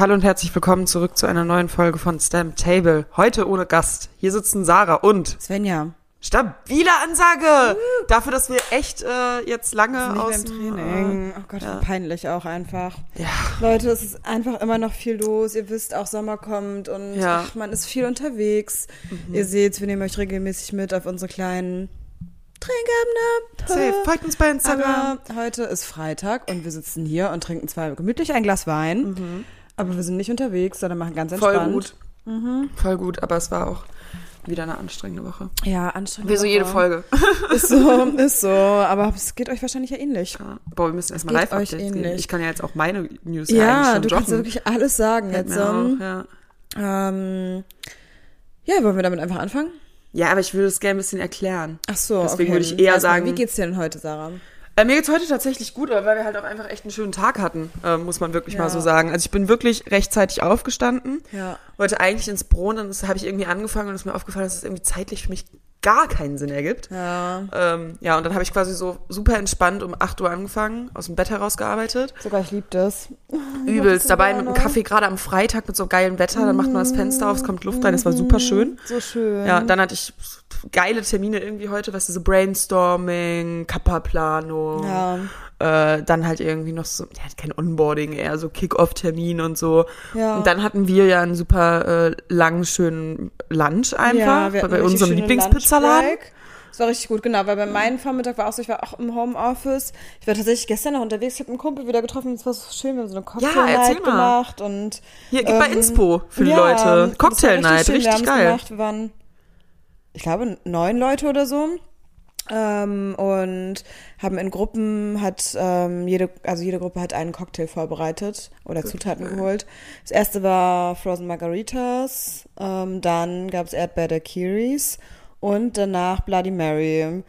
Hallo und herzlich willkommen zurück zu einer neuen Folge von Stamp Table. Heute ohne Gast. Hier sitzen Sarah und Svenja. stabile Ansage dafür, dass wir echt äh, jetzt lange Nicht aus dem, Training. Äh, Oh Gott, ja. peinlich auch einfach. ja. Leute, es ist einfach immer noch viel los. Ihr wisst, auch Sommer kommt und Ja. Mhm. ach, man ist viel unterwegs. Ihr seht, wir nehmen euch regelmäßig mit auf unsere kleinen Safe. Trinkabende. Folgt uns bei Instagram. Aber heute ist Freitag und wir sitzen hier und trinken zwar gemütlich ein Glas Wein, aber wir sind nicht unterwegs, sondern machen ganz Mhm. Voll entspannt. gut. Voll gut, aber es war auch wieder eine anstrengende Woche. Ja, anstrengend. Wie so jede Folge. Ist so, ist so. Aber es geht euch wahrscheinlich ja ähnlich. Ja. Boah, wir müssen erstmal geht euch Live-Updates geben. ähnlich. Ich kann ja jetzt auch meine News ja, du schon kannst ja droppen. wirklich alles sagen Fällt jetzt. auf, ja. Ähm, ja, wollen wir damit einfach anfangen? ja, aber ich würde es gerne ein bisschen erklären. Ach so, Deswegen okay. würde ich eher Erstmal, sagen- Wie geht's dir denn heute, Sarah? Äh, mir geht's heute tatsächlich gut, aber weil wir halt auch einfach echt einen schönen Tag hatten, äh, muss man wirklich Ja. mal so sagen. Also ich bin wirklich rechtzeitig aufgestanden, Ja. wollte eigentlich ins und das habe ich irgendwie angefangen und es ist mir aufgefallen, dass es irgendwie zeitlich für mich gar keinen Sinn ergibt. Ja. Ähm, ja, und dann habe ich quasi so super entspannt um 8 Uhr angefangen, aus dem Bett herausgearbeitet. Sogar ich liebe das. Übelst so dabei mit gerne. einem Kaffee, gerade am Freitag mit so geilem Wetter, dann macht man das Fenster auf, es kommt Luft rein, das war super schön. So schön. Ja, dann hatte ich geile Termine irgendwie heute, weißt du, so Brainstorming, Kappa-Planung, Ja. Äh, dann halt irgendwie noch so, ja, kein Onboarding, eher so Kick-Off-Termin und so. Ja. Und dann hatten wir ja einen super äh, langen, schönen Lunch einfach ja, bei, richtig unserem Lieblingspizzaladen. Das war richtig gut, genau, weil bei meinem Vormittag war auch so, ich war auch im Homeoffice. Ich war tatsächlich gestern noch unterwegs, ich habe einen Kumpel wieder getroffen, es war so schön, wir haben so eine Cocktail-Night mal. gemacht und Hier, gib bei Ähm, Inspo für die ja, Leute. Cocktail-Night, richtig, haben's geil. Gemacht. Wir waren, ich glaube, neun Leute oder so. Ähm, und haben in Gruppen hat ähm, jede also jede Gruppe hat einen Cocktail vorbereitet oder Zutaten geholt. Das erste war Frozen Margaritas, ähm, dann gab es Erdbeer Daiquiris und danach Bloody Mary.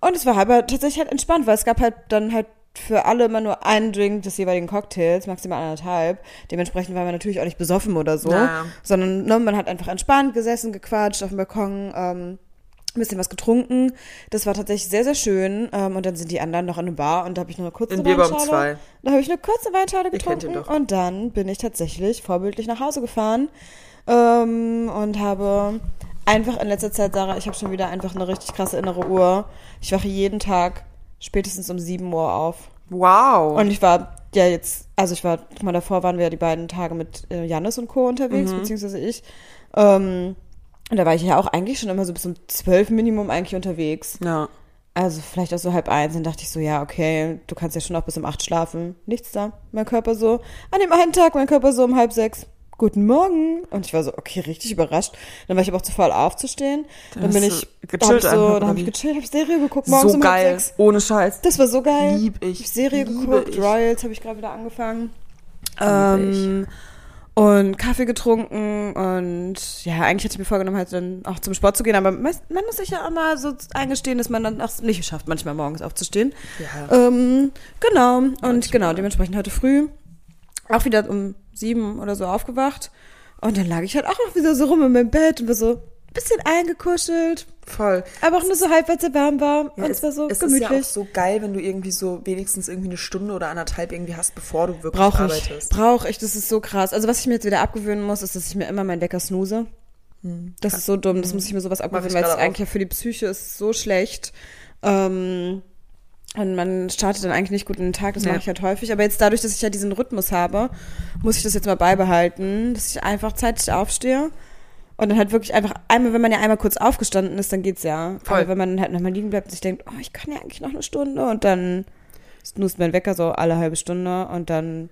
Und es war aber tatsächlich halt entspannt, weil es gab halt dann halt für alle immer nur einen Drink des jeweiligen Cocktails, maximal anderthalb. Dementsprechend war man natürlich auch nicht besoffen oder so, Ja. sondern ne, man hat einfach entspannt gesessen, gequatscht auf dem Balkon, ähm, ein bisschen was getrunken. Das war tatsächlich sehr, sehr schön. Ähm, und dann sind die anderen noch in eine Bar und da habe ich nur eine kurze In Weinschale. 2. Da habe ich eine kurze Weinschale getrunken doch. und dann bin ich tatsächlich vorbildlich nach Hause gefahren ähm, und habe einfach in letzter Zeit, Sarah, ich habe schon wieder einfach eine richtig krasse innere Uhr. Ich wache jeden Tag spätestens um 7 Uhr auf. Wow. Und ich war ja jetzt, also ich war, mal, davor waren wir ja die beiden Tage mit äh, Janis und Co. unterwegs, Mhm. beziehungsweise ich. Ähm, und da war ich ja auch eigentlich schon immer so bis um zwölf Minimum eigentlich unterwegs. ja. Also vielleicht auch so halb eins. Dann dachte ich so, ja, okay, du kannst ja schon auch bis um acht schlafen. Nichts da. Mein Körper so, an dem einen Tag, mein Körper so um halb sechs. Guten Morgen. Und ich war so, okay, richtig überrascht. Dann war ich aber auch zu faul aufzustehen. Dann, Dann bin ich, da hab ich gechillt so, einfach, dann habe ich gechillt, habe Serie geguckt, morgens So um geil. halb sechs. Ohne Scheiß. Das war so geil. Lieb ich. Ich Serie Liebe geguckt, ich. Royals habe ich gerade wieder angefangen. Liebe Ähm, und Kaffee getrunken und ja, eigentlich hatte ich mir vorgenommen, halt dann auch zum Sport zu gehen, aber man muss sich ja immer so eingestehen, dass man dann auch nicht schafft, manchmal morgens aufzustehen. Ja. Ähm, genau, und genau, dementsprechend heute früh auch wieder um sieben oder so aufgewacht und dann lag ich halt auch noch wieder so rum in meinem Bett und war so bisschen eingekuschelt, Voll. aber auch nur so halb, weil es sehr warm war Ja, und es war so es gemütlich. ist ja auch so geil, wenn du irgendwie so wenigstens irgendwie eine Stunde oder anderthalb irgendwie hast, bevor du wirklich Brauche ich. arbeitest. Brauche ich. Das ist so krass. Also was ich mir jetzt wieder abgewöhnen muss, ist, dass ich mir immer meinen Wecker snooze. Das ist so dumm. Das muss ich mir sowas abgewöhnen, weil es eigentlich ja für die Psyche ist so schlecht. Ähm, und man startet dann eigentlich nicht gut in den Tag. Das Ja. mache ich halt häufig. Aber jetzt dadurch, dass ich ja diesen Rhythmus habe, muss ich das jetzt mal beibehalten, dass ich einfach zeitig aufstehe. Und dann halt wirklich einfach einmal, wenn man ja einmal kurz aufgestanden ist, dann geht's ja. Voll. Aber wenn man halt nochmal liegen bleibt und sich denkt, oh, ich kann ja eigentlich noch eine Stunde und dann snoost mein Wecker so alle halbe Stunde und dann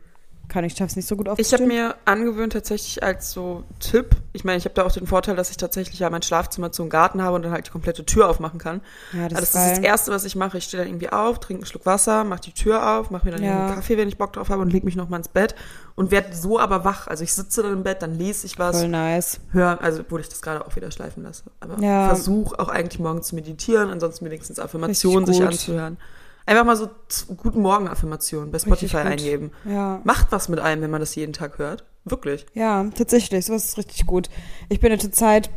kann ich schaff's nicht so gut Ich habe aufzustehen. mir angewöhnt tatsächlich als so Tipp, ich meine, ich habe da auch den Vorteil, dass ich tatsächlich ja mein Schlafzimmer zum Garten habe und dann halt die komplette Tür aufmachen kann. ja, Also das, das ist ist das. Erste, was ich mache. Ich stehe dann irgendwie auf, trinke einen Schluck Wasser, mache die Tür auf, mache mir dann Ja. einen Kaffee, wenn ich Bock drauf habe und lege mich nochmal ins Bett und werde so aber wach. Also ich sitze dann im Bett, dann lese ich was, Voll nice. höre, also obwohl ich das gerade auch wieder schleifen lasse. Aber Ja. versuche auch eigentlich morgens zu meditieren, ansonsten wenigstens Affirmationen sich anzuhören. Einfach mal so Guten Morgen Affirmationen bei Spotify eingeben. Ja. Macht was mit einem, wenn man das jeden Tag hört. Wirklich. Ja, tatsächlich, sowas ist richtig gut. Ich bin in der Zeit,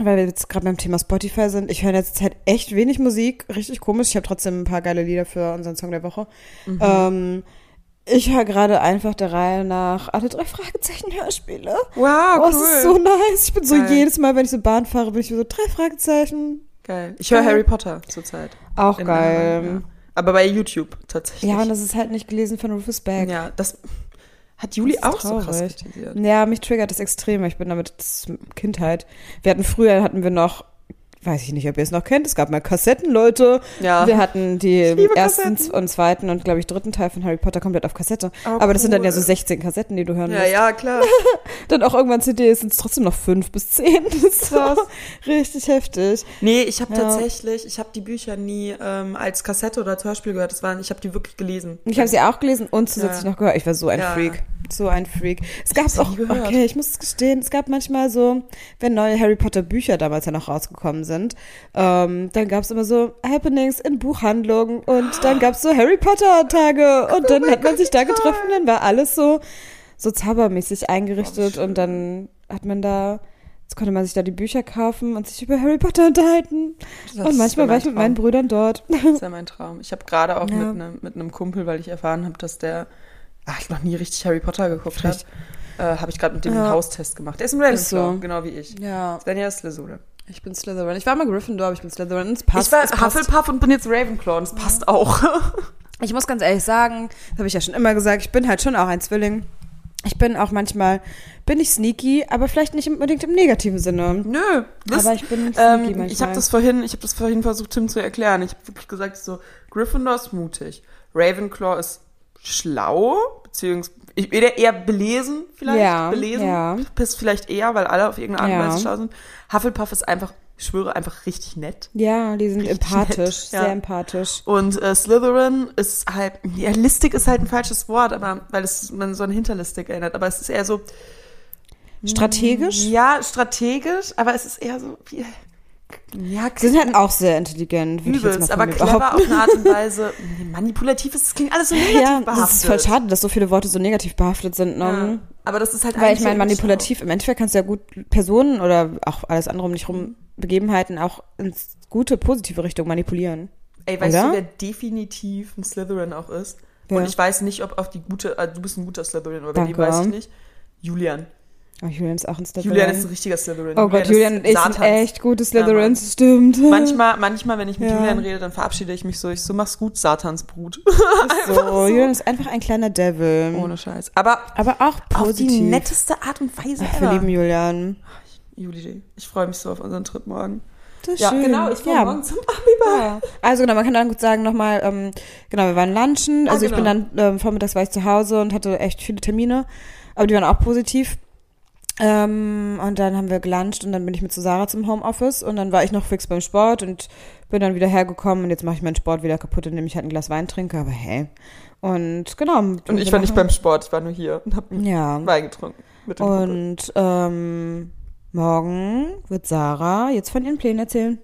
weil wir jetzt gerade beim Thema Spotify sind, ich höre in letzter Zeit echt wenig Musik, richtig komisch. Ich habe trotzdem ein paar geile Lieder für unseren Song der Woche. Mhm. Ähm, Ich höre gerade einfach der Reihe nach alle drei Fragezeichen Hörspiele. Wow, Oh, es ist so nice. Ich bin so Geil. jedes Mal, wenn ich so Bahn fahre, bin ich so drei Fragezeichen. Geil. Ich höre. Harry Potter zurzeit. Auch In geil. einer- ja. Aber bei YouTube tatsächlich. Ja, und das ist halt nicht gelesen von Rufus Beck. Ja, das hat Juli Das auch so krass traurig. kritisiert. Ja, mich triggert das extrem. Ich bin damit Kindheit. Wir hatten früher hatten wir noch, weiß ich nicht, ob ihr es noch kennt. Es gab mal Kassetten, Leute. Ja. Wir hatten die ersten Kassetten. und zweiten und glaube ich dritten Teil von Harry Potter komplett auf Kassette. Oh, Aber das sind dann ja so cool. 16 Kassetten, die du hören Ja, musst. ja, klar. Dann auch irgendwann CDs sind es trotzdem noch fünf bis zehn. Das so Krass. richtig heftig. Nee, ich habe Ja. tatsächlich, ich habe die Bücher nie ähm, als Kassette oder als Hörspiel gehört. Das waren, ich habe die wirklich gelesen. Ich habe sie auch gelesen und zusätzlich Ja. noch gehört. Ich war so ein Ja. Freak. So ein Freak. Es gab auch, okay, ich muss es gestehen, es gab manchmal so, wenn neue Harry Potter Bücher damals ja noch rausgekommen sind, ähm, dann gab es immer so Happenings in Buchhandlungen und dann gab es so Harry Potter Tage und dann hat man sich da getroffen, dann war alles so, so zaubermäßig eingerichtet und dann hat man da, jetzt konnte man sich da die Bücher kaufen und sich über Harry Potter unterhalten. Das und manchmal war ich mein mit meinen Traum. Brüdern dort. Das ist ja mein Traum. Ich habe gerade auch Ja. mit einem mit einem Kumpel, weil ich erfahren habe, dass der ach, noch nie richtig Harry Potter geguckt hat, äh, habe ich gerade mit dem Ja. Haustest gemacht. Der ist ein Ravenclaw, so. genau wie ich. Ja, Svenja ist Slytherin. ich bin Slytherin. Ich war mal Gryffindor, aber ich bin Slytherin. Es passt. ich war es. Hufflepuff und bin jetzt Ravenclaw und das passt auch. Ich muss ganz ehrlich sagen, das habe ich ja schon immer gesagt, ich bin halt schon auch ein Zwilling. Ich bin auch manchmal, bin ich sneaky, aber vielleicht nicht unbedingt im negativen Sinne. Nö, das, aber ich bin sneaky ähm, manchmal. ich habe das vorhin, ich habe das vorhin versucht, Tim zu erklären. Ich habe wirklich gesagt, so Gryffindor ist mutig, Ravenclaw ist schlau, beziehungsweise eher, eher belesen vielleicht, Ja, belesen, ja. Piss vielleicht eher, weil alle auf irgendeine Art und Ja. Weise schlau sind. Hufflepuff ist einfach, ich schwöre, einfach richtig nett. Ja, die sind Richtig empathisch, nett, ja. sehr empathisch. Und äh, Slytherin ist halt, ja, listig ist halt ein falsches Wort, aber weil es man so an hinterlistig erinnert, aber es ist eher so, Strategisch. ja, strategisch, aber es ist eher so, wie, ja, Sie sind halt auch sehr intelligent, Übelst, aber clever behaupten. auf eine Art und Weise. Manipulativ ist, das klingt alles so negativ Ja, behaftet. das ist voll schade, dass so viele Worte so negativ behaftet sind. Ne? Ja. Aber das ist halt Weil ich meine, manipulativ, im Endeffekt kannst du ja gut Personen oder auch alles andere um dich rum, Begebenheiten auch ins gute, positive Richtung manipulieren. Ey, weißt Oder? du, wer definitiv ein Slytherin auch ist? Wer? Und ich weiß nicht, ob auf die gute, äh, du bist ein guter Slytherin, aber bei dem Danke. weiß ich nicht. Julian. Oh, Julian ist auch ein Slytherin. Julian ist ein richtiger Slytherin. Oh Gott, Julian sind Satans. echt gute Ja, Mann. Slytherins, stimmt. Manchmal, manchmal, wenn ich mit Ja. Julian rede, dann verabschiede ich mich so. Ich so, mach's gut, Satansbrut. Ist so. Julian ist einfach ein kleiner Devil. Ohne Scheiß. Aber Aber auch auf positiv. die netteste Art und Weise Ach, wir lieben Julian. Juli, ich freue mich so auf unseren Trip morgen. Das ist Ja, schön. genau, ich fahre ja. morgen zum Abiball. Ja. Also genau, man kann dann gut sagen nochmal, ähm, genau, wir waren lunchen. Ah, Also ich bin genau. dann, ähm, vormittags war ich zu Hause und hatte echt viele Termine, aber die waren auch positiv. Ähm, und dann haben wir geluncht und dann bin ich mit zu Sarah zum Homeoffice und dann war ich noch fix beim Sport und bin dann wieder hergekommen und jetzt mache ich meinen Sport wieder kaputt, indem ich halt ein Glas Wein trinke, aber hey. Und genau. Und ich war nicht beim Sport, ich war nur hier und habe Ja. Wein getrunken. Mit dem Kumpel. Und ähm, morgen wird Sarah jetzt von ihren Plänen erzählen.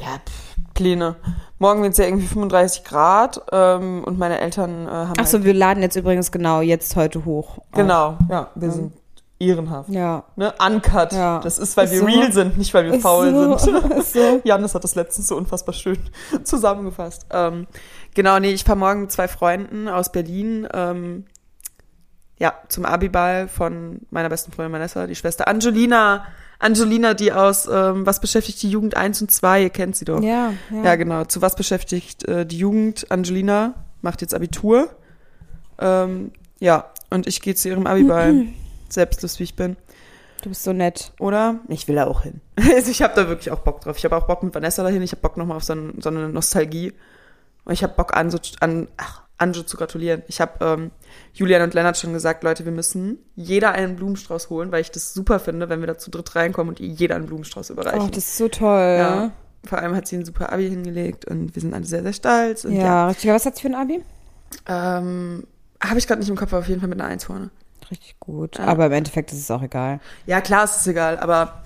Ja, pff, Pläne. Morgen wird es ja irgendwie 35 Grad ähm, und meine Eltern äh, haben. Ach so, wir laden jetzt übrigens genau jetzt heute hoch. halt, genau, ja, wir sind ehrenhaft. Ja. Ne? Uncut. Ja. Das ist, weil Ist wir so. real sind, nicht weil wir Ist faul so. sind. So. Janis hat das letztens so unfassbar schön zusammengefasst. Ähm, genau, nee, ich fahre morgen mit zwei Freunden aus Berlin. Ähm, ja, zum Abiball von meiner besten Freundin Vanessa, die Schwester Angelina. Angelina, die aus ähm, Was beschäftigt die Jugend 1 und 2, ihr kennt sie doch. Ja, ja. Ja, genau. Zu was beschäftigt äh, die Jugend? Angelina macht jetzt Abitur. Ähm, ja, und ich gehe zu ihrem Abiball. Selbstlos, wie ich bin. Du bist so nett. Oder? Ich will da auch hin. Also ich habe da wirklich auch Bock drauf. Ich habe auch Bock mit Vanessa dahin. Ich habe Bock nochmal auf so, ein, so eine Nostalgie. Und ich habe Bock, Anjo, an, ach, Anjo zu gratulieren. Ich habe ähm, Julian und Lennart schon gesagt, Leute, wir müssen jeder einen Blumenstrauß holen, weil ich das super finde, wenn wir da zu dritt reinkommen und jeder einen Blumenstrauß überreichen. Oh, das ist so toll. ja. Vor allem hat sie ein super Abi hingelegt und wir sind alle sehr, sehr stolz. Und Ja, ja. richtig. Was hat sie für ein Abi? Ähm, habe ich gerade nicht im Kopf, aber auf jeden Fall mit einer Eins vorne. Richtig gut. Ja. Aber im Endeffekt ist es auch egal. Ja, klar, es ist egal, aber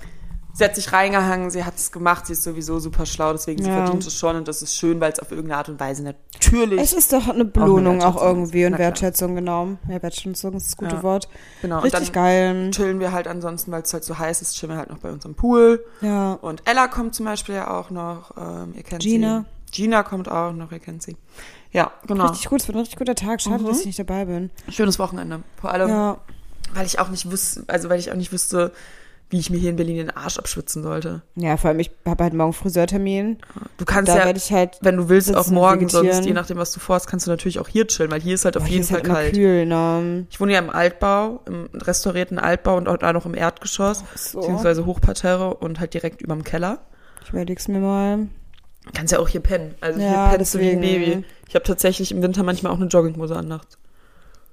sie hat sich reingehangen, sie hat es gemacht, sie ist sowieso super schlau, deswegen sie Ja. verdient es schon und das ist schön, weil es auf irgendeine Art und Weise natürlich. Es ist doch eine Belohnung auch, Wertschätzung. irgendwie und. Wertschätzung, genau. Ja, Wertschätzung ist das gute Ja. Wort. genau. und Richtig dann geil. chillen wir halt ansonsten, weil es halt so heiß ist, chillen wir halt noch bei uns am Pool. Ja. Und Ella kommt zum Beispiel ja auch noch, ähm, ihr kennt Gina. sie. Gina kommt auch noch, ihr kennt sie. Ja, genau. Richtig gut, es wird ein richtig guter Tag. Schade, Mhm. dass ich nicht dabei bin. Schönes Wochenende. Vor allem, Ja. weil ich auch nicht wüsste, also weil ich auch nicht wüsste, wie ich mir hier in Berlin den Arsch abschwitzen sollte. Ja, vor allem, ich habe halt morgen Friseurtermin. Du kannst ja, werde halt. wenn du willst, auch morgen, sonst je nachdem, was du vorhast, kannst du natürlich auch hier chillen, weil hier ist halt auf Boah, jeden Fall halt kalt. kühl, ne? Ich wohne ja im Altbau, im restaurierten Altbau und auch da noch im Erdgeschoss, So. beziehungsweise Hochparterre und halt direkt überm Keller. Ich überleg's mir mal. Kannst ja auch hier pennen. Also Ja, hier pennst du wie ein deswegen. Baby. Ich habe tatsächlich im Winter manchmal auch eine Jogginghose an nachts.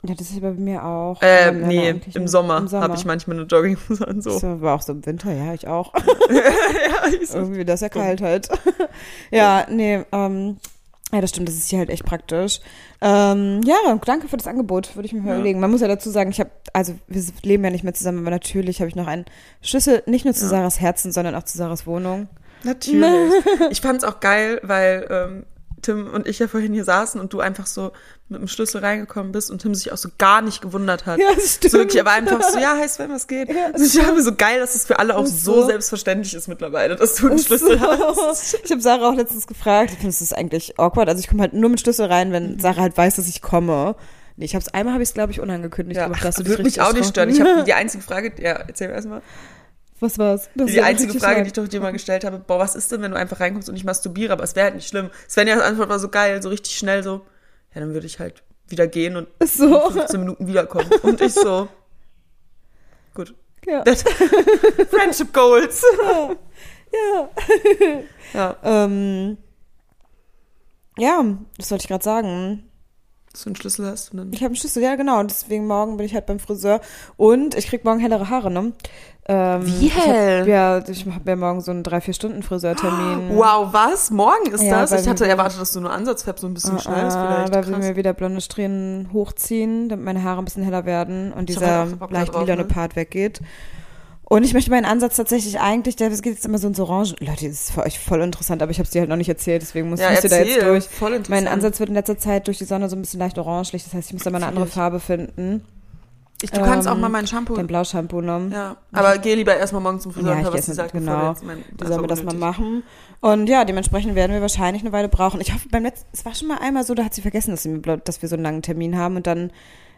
Ja, das ist bei mir auch. Äh, nee, im Sommer, Sommer. habe ich manchmal eine Jogginghose an so. So, war auch so im Winter, ja, ich auch. ja, ich so. Irgendwie, das ist ja kalt halt. ja, nee, ähm, ja, das stimmt, das ist hier halt echt praktisch. Ähm, ja, danke für das Angebot, würde ich mir mal Ja. überlegen. Man muss ja dazu sagen, ich habe, also wir leben ja nicht mehr zusammen, aber natürlich habe ich noch einen Schlüssel, nicht nur zu Ja. Sarahs Herzen, sondern auch zu Sarahs Wohnung. Natürlich. ich fand's auch geil, weil ähm, Tim und ich ja vorhin hier saßen und du einfach so mit dem Schlüssel reingekommen bist und Tim sich auch so gar nicht gewundert hat. Ja, das stimmt. So wirklich, er war einfach so, ja, heißt, wenn was geht. Ja, also ich habe so geil, dass es für alle auch so so. selbstverständlich ist mittlerweile, dass du einen Schlüssel hast. Ich habe Sarah auch letztens gefragt, ich finde es eigentlich awkward. Also ich komme halt nur mit Schlüssel rein, wenn Sarah halt weiß, dass ich komme. Nee, ich hab's einmal habe ich es glaube ich unangekündigt Ja, gemacht, dass du dich würde mich auch nicht stören. Ich habe die einzige Frage, ja, erzähl mir erstmal. Was war's? Das Die ja einzige Frage, lang. die ich doch dir mal gestellt habe, boah, was ist denn, wenn du einfach reinkommst und ich masturbiere, aber es wäre halt nicht schlimm. Svenjas Antwort war so geil, so richtig schnell so, ja, dann würde ich halt wieder gehen und so. in 15 Minuten wiederkommen. Und ich so, gut. Ja. Friendship Goals. ja. Ja, Ähm, ja, das wollte ich gerade sagen. dass du einen Schlüssel hast und dann. Ich habe einen Schlüssel, ja genau. Und deswegen morgen bin ich halt beim Friseur. Und ich krieg morgen hellere Haare, ne? Ähm, Wie Ich hab, hell? ja, ich habe ja morgen so einen 3-4-Stunden-Friseurtermin. Wow, was? Morgen ist Ja, das? Ich hatte wir- erwartet, dass du nur Ansatzfab so ein bisschen schnell ist Ah, vielleicht. weil wir Krass. mir wieder blonde Strähnen hochziehen, damit meine Haare ein bisschen heller werden und Ich dieser halt leicht lilane ne? Part weggeht. Und ich möchte meinen Ansatz tatsächlich eigentlich, der das geht jetzt immer so ins Orange. Leute, das ist für euch voll interessant, aber ich habe es dir halt noch nicht erzählt, deswegen muss ja, müsst ihr da jetzt durch. Voll interessant. Mein Ansatz wird in letzter Zeit durch die Sonne so ein bisschen leicht orangelich, das heißt, ich muss da mal eine andere. Farbe finden. Ich, du kannst auch ähm, mal mein Shampoo. Dein Blaushampoo genommen. Ja, aber geh lieber erstmal morgen zum Friseur Ja, ich was sie sagt, genau. mein, Die sollen wir das mal machen. Und ja, dementsprechend werden wir wahrscheinlich eine Weile brauchen. Ich hoffe, beim letzten, es war schon mal einmal so, da hat sie vergessen, dass, sie dass wir so einen langen Termin haben und dann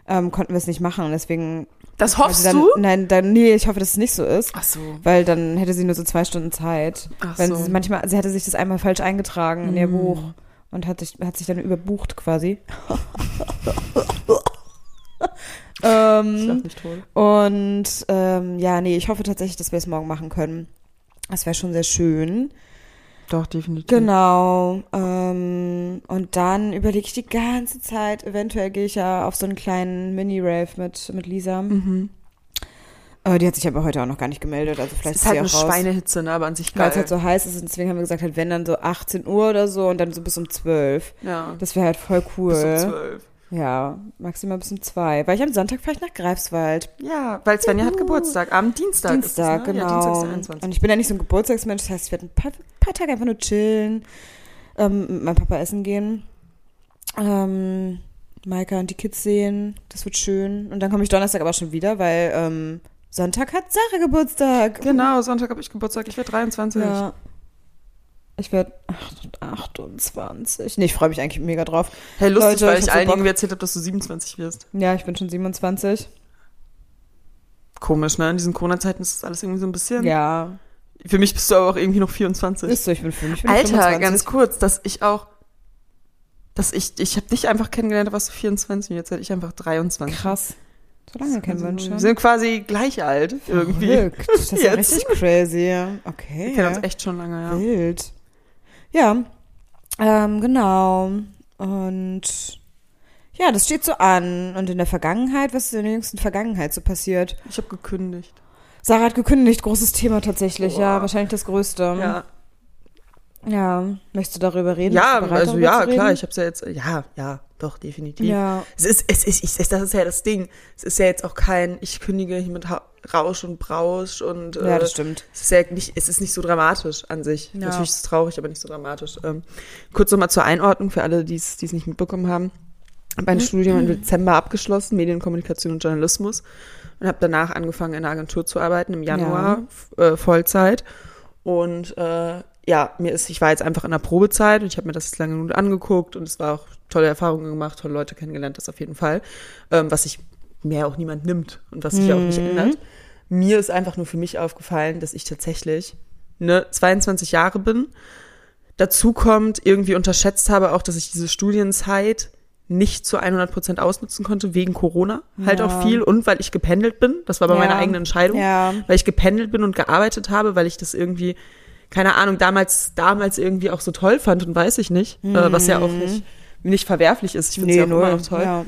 ähm, konnten wir es nicht machen. Und deswegen. Das hoffst dann, du? Nein, dann, nee, ich hoffe, dass es nicht so ist. Ach so. Weil dann hätte sie nur so zwei Stunden Zeit. Ach Wenn so. sie manchmal, sie hatte sich das einmal falsch eingetragen in ihr Mm. Buch und hat sich, hat sich dann überbucht quasi. Ähm, nicht toll. und ähm, ja, nee, ich hoffe tatsächlich, dass wir es morgen machen können. Das wäre schon sehr schön. Doch, definitiv. Genau. Ähm, und dann überlege ich die ganze Zeit, eventuell gehe ich ja auf so einen kleinen Mini-Rave mit, mit Lisa. Mhm. Äh, die hat sich aber heute auch noch gar nicht gemeldet, also vielleicht ist halt sie eine raus. Schweinehitze, ne, aber an sich Weil geil. es halt so heiß ist und deswegen haben wir gesagt, halt, wenn dann so 18 Uhr oder so und dann so bis um 12. ja, Das wäre halt voll cool. bis um zwölf. Ja, maximal bis um 2. Weil ich am Sonntag fahre ich nach Greifswald. Ja, weil Svenja hat Geburtstag. Am Dienstag. Dienstag, ist es, ne? genau. Ja, Dienstag 21. und ich bin ja nicht so ein Geburtstagsmensch, das heißt, ich werde ein paar, paar Tage einfach nur chillen, ähm, mit meinem Papa essen gehen, ähm, Maika und die Kids sehen, das wird schön. Und dann komme ich Donnerstag aber schon wieder, weil ähm, Sonntag hat Sarah Geburtstag. Genau, Sonntag habe ich Geburtstag. Ich werde 23. Ja. Ich werde 28. Nee, ich freue mich eigentlich mega drauf. Hey, lustig, Leute, weil ich ich hab so erzählt habe, dass du 27 wirst. Ja, ich bin schon 27. Komisch, ne? In diesen Corona-Zeiten ist das alles irgendwie so ein bisschen. Ja, Für mich bist du aber auch irgendwie noch 24. ist so, ich bin, für mich bin Alter, 25. ganz kurz, dass ich auch, dass ich, ich habe dich einfach kennengelernt, da warst du 24 und jetzt werde ich einfach 23. Krass. So lange kennen wir uns Wir schon. sind quasi gleich alt, irgendwie. Verrückt. Das ist ja richtig crazy. Okay. Wir kennen uns echt schon lange, ja. Wild. Ja, ähm, genau. Und ja, das steht so an. Und in der Vergangenheit, was ist in der jüngsten Vergangenheit so passiert? Ich habe gekündigt. Sarah hat gekündigt, großes Thema tatsächlich, ja, Boah. wahrscheinlich das größte. Ja, Ja, möchtest du darüber reden? ja bereit, also ja, klar, ich habe es ja jetzt, ja, ja, doch, definitiv. Ja, Es ist, es ist, ich, das ist ja das Ding. Es ist ja jetzt auch kein, ich kündige hier mit Rausch und Brausch und ja, äh, das stimmt. es ist ja nicht, es ist nicht so dramatisch an sich. Ja. Natürlich ist es traurig, aber nicht so dramatisch. Ähm, kurz nochmal zur Einordnung für alle, die es die es nicht mitbekommen haben. Ich habe mein Mhm. Studium im Dezember abgeschlossen, Medienkommunikation und Journalismus und habe danach angefangen in einer Agentur zu arbeiten im Januar f- äh, Vollzeit und äh, ja, mir ist, ich war jetzt einfach in der Probezeit und ich habe mir das jetzt lange genug angeguckt und es war auch tolle Erfahrungen gemacht, tolle Leute kennengelernt, das auf jeden Fall. Ähm, was sich mehr auch niemand nimmt und was sich mhm. auch nicht ändert. Mir ist einfach nur für mich aufgefallen, dass ich tatsächlich ne, 22 Jahre bin. Dazu kommt, irgendwie unterschätzt habe auch, dass ich diese Studienzeit nicht zu 100 Prozent ausnutzen konnte, wegen Corona. Ja. Halt auch viel und weil ich gependelt bin. Das war aber ja. meine eigene Entscheidung. Ja. Weil ich gependelt bin und gearbeitet habe, weil ich das irgendwie, keine Ahnung, damals, damals irgendwie auch so toll fand und weiß ich nicht. Mhm. Äh, was ja auch nicht, nicht verwerflich ist. Ich finde es nee, ja auch nur, immer noch toll. Ja.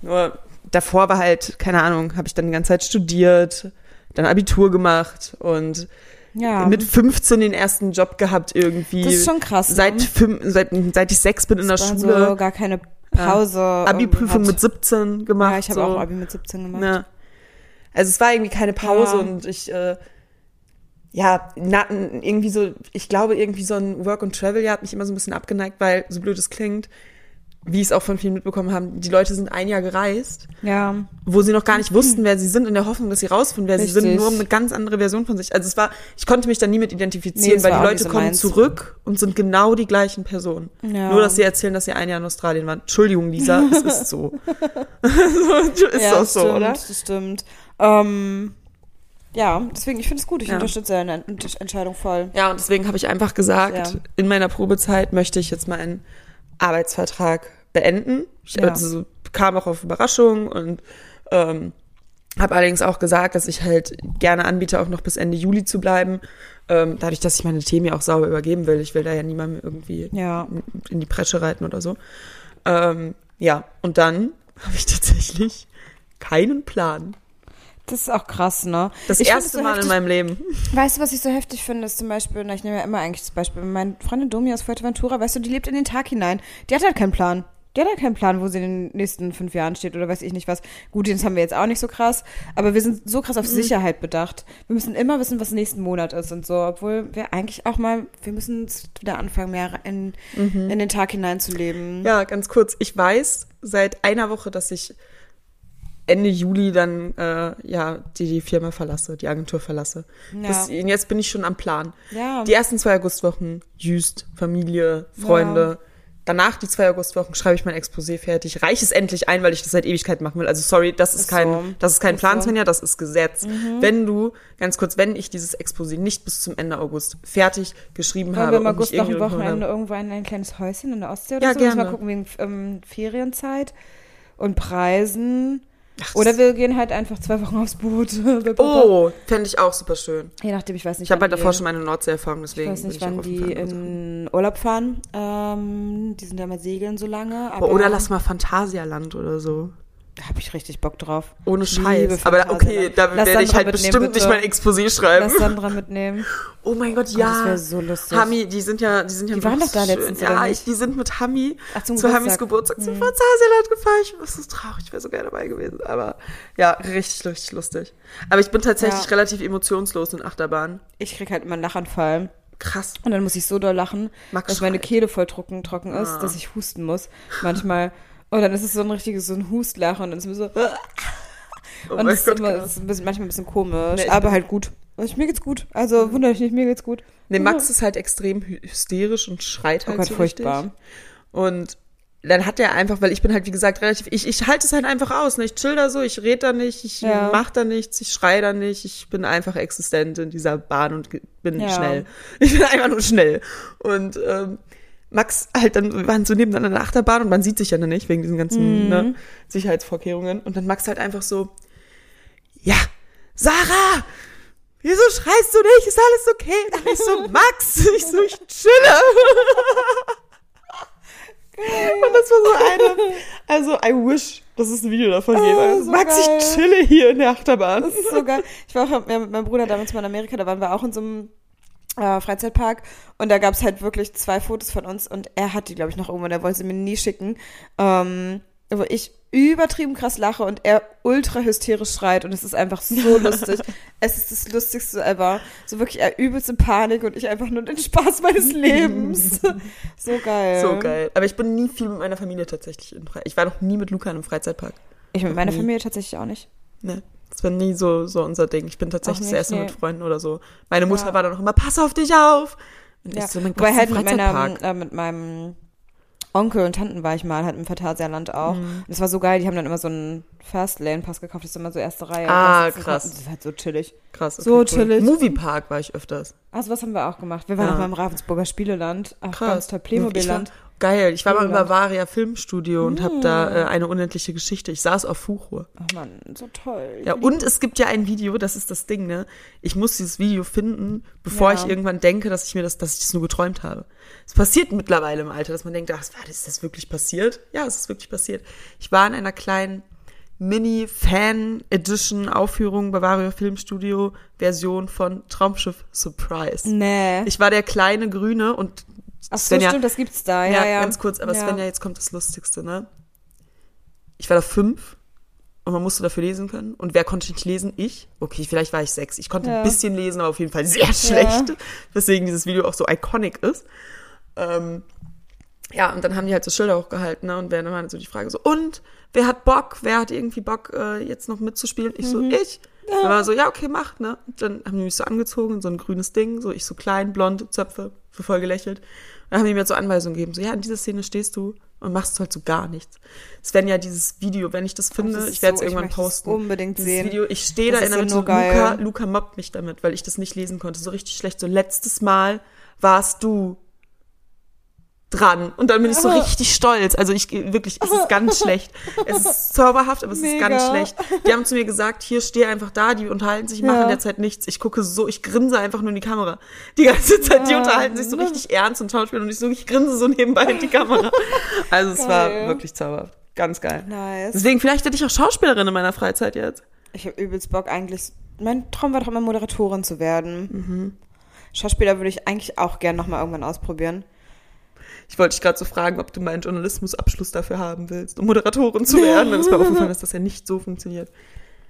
Nur davor war halt, keine Ahnung, habe ich dann die ganze Zeit studiert, dann Abitur gemacht und ja. mit 15 den ersten Job gehabt irgendwie. Das ist schon krass. Ne? Seit, fünf, seit, seit ich sechs bin in der Schule. So gar keine Pause. Ja. Abi-Prüfung mit 17 gemacht. Ja, ich habe so. auch Abi mit 17 gemacht. Ja. Also es war irgendwie keine Pause ja. und ich, äh, ja, na, irgendwie so, ich glaube irgendwie so ein Work and Travel Jahr hat mich immer so ein bisschen abgeneigt, weil so blöd es klingt, wie es auch von vielen mitbekommen haben, die Leute sind ein Jahr gereist, ja. wo sie noch gar nicht wussten, wer sie sind, in der Hoffnung, dass sie rausfinden, wer Richtig. sie sind, nur um eine ganz andere Version von sich. Also es war, ich konnte mich da nie mit identifizieren, nee, weil die Leute kommen meins. zurück und sind genau die gleichen Personen. Ja. Nur, dass sie erzählen, dass sie ein Jahr in Australien waren. Entschuldigung, Lisa, es ist so. ist ja, auch so, stimmt, oder? Das stimmt. Ähm, ja, deswegen, ich finde es gut. Ich ja. unterstütze deine Entscheidung voll. Ja, und deswegen habe ich einfach gesagt, ja. in meiner Probezeit möchte ich jetzt ein Arbeitsvertrag beenden. Ich ja. also, kam auch auf Überraschung und ähm, habe allerdings auch gesagt, dass ich halt gerne anbiete, auch noch bis Ende Juli zu bleiben. Ähm, dadurch, dass ich meine Themen ja auch sauber übergeben will. Ich will da ja niemandem irgendwie ja. in die Presche reiten oder so. Ähm, ja, und dann habe ich tatsächlich keinen Plan. Das ist auch krass, ne? Das ich erste so Mal heftig, in meinem Leben. Weißt du, was ich so heftig finde, ist zum Beispiel, na, ich nehme ja immer eigentlich das Beispiel, meine Freundin Domi aus Fuerteventura, weißt du, die lebt in den Tag hinein. Die hat halt keinen Plan. Die hat halt keinen Plan, wo sie in den nächsten fünf Jahren steht oder weiß ich nicht was. Gut, das haben wir jetzt auch nicht so krass, aber wir sind so krass auf mhm. Sicherheit bedacht. Wir müssen immer wissen, was nächsten Monat ist und so, obwohl wir eigentlich auch mal, wir müssen wieder anfangen, mehr in, mhm. in den Tag hineinzuleben. Ja, ganz kurz. Ich weiß seit einer Woche, dass ich Ende Juli dann äh, ja die, die Firma verlasse, die Agentur verlasse. Ja. Bis, jetzt bin ich schon am Plan. Ja. Die ersten zwei Augustwochen, Jüst, Familie, Freunde. Ja. Danach die zwei Augustwochen schreibe ich mein Exposé fertig, reiche es endlich ein, weil ich das seit Ewigkeit machen will. Also sorry, das ist, ist kein, so. das ist kein ist Plan, so. Svenja, das ist Gesetz. Mhm. Wenn du, ganz kurz, wenn ich dieses Exposé nicht bis zum Ende August fertig geschrieben Wollen habe. Wir im August noch ein Wochenende irgendwo in ein kleines Häuschen in der Ostsee oder ja, so? Gerne. Mal gucken wegen ähm, Ferienzeit und Preisen. Ach, Oder wir gehen halt einfach zwei Wochen aufs Boot. oh, fände ich auch super schön. Je nachdem, ich weiß nicht. Ich habe halt davor schon meine Nordsee-Erfahrung, deswegen. Ich weiß nicht, wann die in Urlaub fahren. Ähm, die sind ja mal segeln so lange. oder lass mal Phantasialand oder so. Da habe ich richtig Bock drauf. Ohne Scheiß. Aber okay, da werde ich halt bestimmt bitte. nicht mein Exposé schreiben. Lass Sandra mitnehmen. Oh mein Gott, ja. Oh, das wäre so lustig. Hami, die sind ja, die sind ja. Die waren doch da letztens, Ja, ich, die sind mit Hami Ach, zu Geburtstag. Hamis Geburtstag hm. zum Phantasialand gefahren. Ich war so traurig, ich wäre so gerne dabei gewesen. Aber ja, richtig, richtig lustig. Aber ich bin tatsächlich ja. relativ emotionslos in Achterbahn. Ich krieg halt immer einen Lachanfall. Krass. Und dann muss ich so doll lachen, Max dass meine Kehle voll trocken, trocken ist, ah. dass ich husten muss. Manchmal. Und dann ist es so ein richtiges, so ein Hustlachen und dann ist mir so. Oh und es ist, immer, ist ein bisschen, manchmal ein bisschen komisch, nee, aber halt gut. Also, mir geht's gut. Also wundere dich nicht, mir geht's gut. Nee, Max ist halt extrem hysterisch und schreit halt oh Gott, so furchtbar. Richtig. Und dann hat er einfach, weil ich bin halt, wie gesagt, relativ, ich, ich halte es halt einfach aus. Ne? Ich chill da so, ich rede da nicht, ich ja. mach da nichts, ich schrei da nicht, ich bin einfach existent in dieser Bahn und bin ja. schnell. Ich bin einfach nur schnell. Und ähm, Max halt dann, wir waren so nebeneinander in der Achterbahn und man sieht sich ja dann nicht wegen diesen ganzen mhm. ne, Sicherheitsvorkehrungen. Und dann Max halt einfach so, ja, Sarah, wieso schreist du nicht? Ist alles okay? Und ich so, Max, ich so, ich chille. Und das war so eine, also I wish, dass es ein Video davon oh, gäbe. So Max, geil. ich chille hier in der Achterbahn. Das ist so geil. Ich war auch mit meinem Bruder damals mal in Amerika, da waren wir auch in so einem äh, Freizeitpark und da gab es halt wirklich zwei Fotos von uns und er hat die, glaube ich, noch irgendwo, der wollte sie mir nie schicken, ähm, wo ich übertrieben krass lache und er ultra hysterisch schreit und es ist einfach so lustig. es ist das Lustigste ever. So wirklich er übelste Panik und ich einfach nur den Spaß meines Lebens. so geil. So geil. Aber ich bin nie viel mit meiner Familie tatsächlich in Freizeitpark. Ich war noch nie mit Luca in einem Freizeitpark. Ich mit meiner Familie tatsächlich auch nicht. Ne. Das war nie so, so unser Ding. Ich bin tatsächlich das erste nee. mit Freunden oder so. Meine Mutter ja. war dann auch immer, pass auf dich auf. Und Ja. ich so, mein Gott, das halt mit, meiner, äh, mit meinem Onkel und Tanten war ich mal, halt im Phantasialand auch. Mhm. Und das war so geil, die haben dann immer so einen Fastlane-Pass gekauft, das ist immer so erste Reihe. Ah, Das ist- krass. Das ist halt so chillig. Krass. So chillig. Moviepark war ich öfters. Also was haben wir auch gemacht? Wir waren Ja. auch mal im Ravensburger Spieleland. Ach, Krass. Playmobilland. Geil. Ich war mal im. Bavaria Filmstudio und habe da äh, eine unendliche Geschichte. Ich saß auf Fuchur. Ach man, so toll. Ja, und es gibt ja ein Video, das ist das Ding, ne? Ich muss dieses Video finden, bevor Ja. ich irgendwann denke, dass ich mir das, dass ich das nur geträumt habe. Es passiert mittlerweile im Alter, dass man denkt, ach, was war das, ist das wirklich passiert? Ja, es ist wirklich passiert. Ich war in einer kleinen Mini-Fan-Edition-Aufführung Bavaria Filmstudio Version von Traumschiff Surprise. Nee. Ich war der kleine Grüne und Ach so, Svenja- stimmt, das gibt's da. ja, Ja, ja. ganz kurz, aber ja. Svenja, jetzt kommt das Lustigste, ne? Ich war da fünf und man musste dafür lesen können. Und wer konnte nicht lesen? Ich. Okay, vielleicht war ich sechs. Ich konnte Ja. ein bisschen lesen, aber auf jeden Fall sehr schlecht. Weswegen dieses Video auch so iconic ist. Ähm, ja, und dann haben die halt so Schilder hochgehalten, ne? Und wer dann war so die Frage so, und wer hat Bock? Wer hat irgendwie Bock, äh, jetzt noch mitzuspielen? Ich so, Mhm. Ich. Dann war so, ja, okay, mach, ne? Und dann haben die mich so angezogen, so ein grünes Ding, so ich so klein, blond, Zöpfe, so voll gelächelt. Und dann haben die mir so Anweisungen gegeben, so, ja, in dieser Szene stehst du und machst halt so gar nichts. Sven ja dieses Video, wenn ich das finde, das ich werde es so- irgendwann posten. unbedingt dieses sehen. Video, ich stehe da Das in der ja Mitte, geil. Luca, Luca mobbt mich damit, weil ich das nicht lesen konnte, so richtig schlecht. So, letztes Mal warst du dran. Und dann bin ich so richtig stolz. Also ich wirklich, es ist ganz schlecht. Es ist zauberhaft, aber es ist Mega. ganz schlecht. Die haben zu mir gesagt, hier steh einfach da, die unterhalten sich, machen Ja. derzeit nichts. Ich gucke so, ich grinse einfach nur in die Kamera. Die ganze Zeit, die Ja. unterhalten sich so richtig ernst und schauspielen und ich so, ich grinse so nebenbei in die Kamera. Also es war Geil. wirklich zauberhaft. Ganz geil. Nice. Deswegen, vielleicht hätte ich auch Schauspielerin in meiner Freizeit jetzt. Ich habe übelst Bock eigentlich. Mein Traum war doch immer Moderatorin zu werden. Mhm. Schauspieler würde ich eigentlich auch gern noch mal irgendwann ausprobieren. Ich wollte dich gerade so fragen, ob du meinen Journalismusabschluss dafür haben willst, um Moderatorin zu werden. Dann ist mir aufgefallen, dass das ja nicht so funktioniert.